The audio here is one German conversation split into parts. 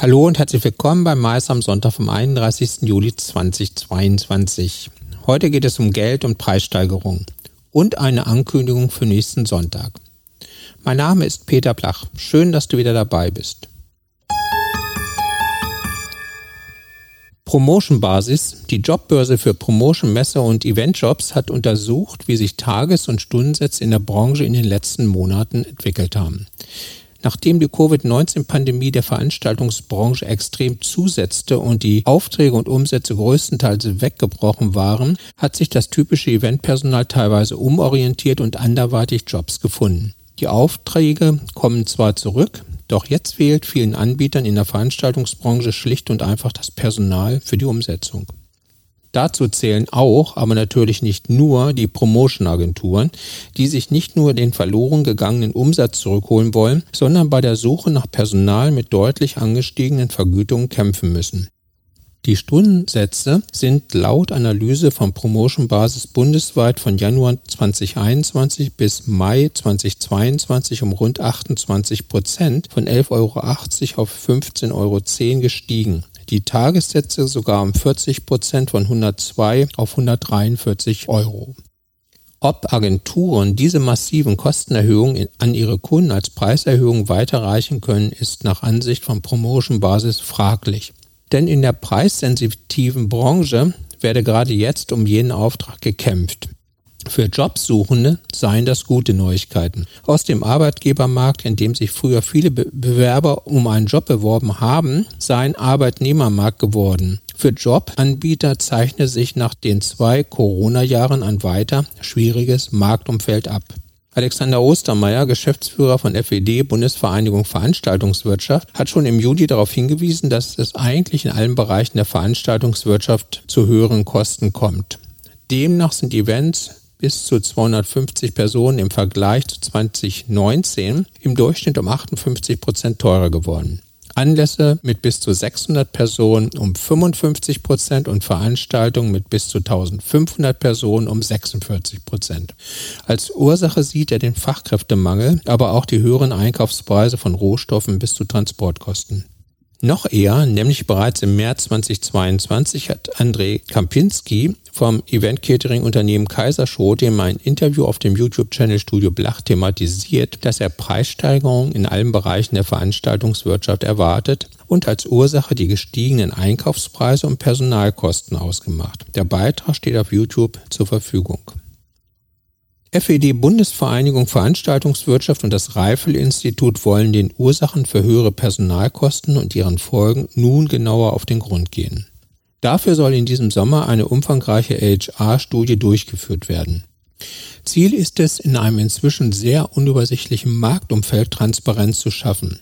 Hallo und herzlich willkommen beim Mais am Sonntag vom 31. Juli 2022. Heute geht es um Geld und Preissteigerung und eine Ankündigung für nächsten Sonntag. Mein Name ist Peter Blach. Schön, dass du wieder dabei bist. Promotion Basis, die Jobbörse für Promotion, Messe und Eventjobs, hat untersucht, wie sich Tages- und Stundensätze in der Branche in den letzten Monaten entwickelt haben. Nachdem die Covid-19-Pandemie der Veranstaltungsbranche extrem zusetzte und die Aufträge und Umsätze größtenteils weggebrochen waren, hat sich das typische Eventpersonal teilweise umorientiert und anderweitig Jobs gefunden. Die Aufträge kommen zwar zurück, doch jetzt fehlt vielen Anbietern in der Veranstaltungsbranche schlicht und einfach das Personal für die Umsetzung. Dazu zählen auch, aber natürlich nicht nur, die Promotion-Agenturen, die sich nicht nur den verloren gegangenen Umsatz zurückholen wollen, sondern bei der Suche nach Personal mit deutlich angestiegenen Vergütungen kämpfen müssen. Die Stundensätze sind laut Analyse von Promotion Basis bundesweit von Januar 2021 bis Mai 2022 um rund 28 Prozent von 11,80 Euro auf 15,10 Euro gestiegen. Die Tagessätze sogar um 40 Prozent von 102 auf 143 Euro. Ob Agenturen diese massiven Kostenerhöhungen an ihre Kunden als Preiserhöhung weiterreichen können, ist nach Ansicht von Promotion Basis fraglich. Denn in der preissensitiven Branche werde gerade jetzt um jeden Auftrag gekämpft. Für Jobsuchende seien das gute Neuigkeiten. Aus dem Arbeitgebermarkt, in dem sich früher viele Be Bewerber um einen Job beworben haben, sei ein Arbeitnehmermarkt geworden. Für Jobanbieter zeichne sich nach den zwei Corona-Jahren ein weiter schwieriges Marktumfeld ab. Alexander Ostermeier, Geschäftsführer von FED, Bundesvereinigung Veranstaltungswirtschaft, hat schon im Juli darauf hingewiesen, dass es eigentlich in allen Bereichen der Veranstaltungswirtschaft zu höheren Kosten kommt. Demnach sind Events bis zu 250 Personen im Vergleich zu 2019 im Durchschnitt um 58 Prozent teurer geworden. Anlässe mit bis zu 600 Personen um 55 Prozent und Veranstaltungen mit bis zu 1500 Personen um 46 Prozent. Als Ursache sieht er den Fachkräftemangel, aber auch die höheren Einkaufspreise von Rohstoffen bis zu Transportkosten. Noch eher, nämlich bereits im März 2022 hat André Kampinski vom Event-Catering-Unternehmen Kaiserschroth in ein Interview auf dem YouTube-Channel Studio Blach thematisiert, dass er Preissteigerungen in allen Bereichen der Veranstaltungswirtschaft erwartet und als Ursache die gestiegenen Einkaufspreise und Personalkosten ausgemacht. Der Beitrag steht auf YouTube zur Verfügung. FED Bundesvereinigung Veranstaltungswirtschaft und das Reifel-Institut wollen den Ursachen für höhere Personalkosten und ihren Folgen nun genauer auf den Grund gehen. Dafür soll in diesem Sommer eine umfangreiche HR-Studie durchgeführt werden. Ziel ist es, in einem inzwischen sehr unübersichtlichen Marktumfeld Transparenz zu schaffen.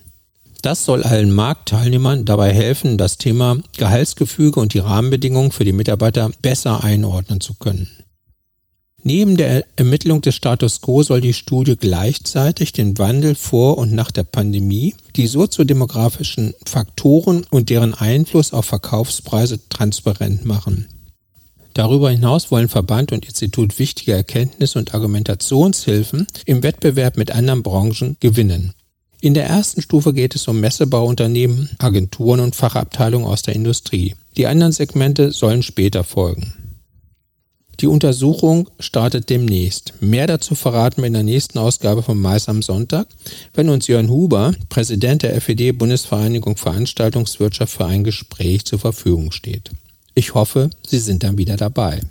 Das soll allen Marktteilnehmern dabei helfen, das Thema Gehaltsgefüge und die Rahmenbedingungen für die Mitarbeiter besser einordnen zu können. Neben der Ermittlung des Status quo soll die Studie gleichzeitig den Wandel vor und nach der Pandemie, die soziodemografischen Faktoren und deren Einfluss auf Verkaufspreise transparent machen. Darüber hinaus wollen Verband und Institut wichtige Erkenntnisse und Argumentationshilfen im Wettbewerb mit anderen Branchen gewinnen. In der ersten Stufe geht es um Messebauunternehmen, Agenturen und Fachabteilungen aus der Industrie. Die anderen Segmente sollen später folgen. Die Untersuchung startet demnächst. Mehr dazu verraten wir in der nächsten Ausgabe von Mais am Sonntag, wenn uns Jörn Huber, Präsident der FED Bundesvereinigung Veranstaltungswirtschaft, für ein Gespräch zur Verfügung steht. Ich hoffe, Sie sind dann wieder dabei.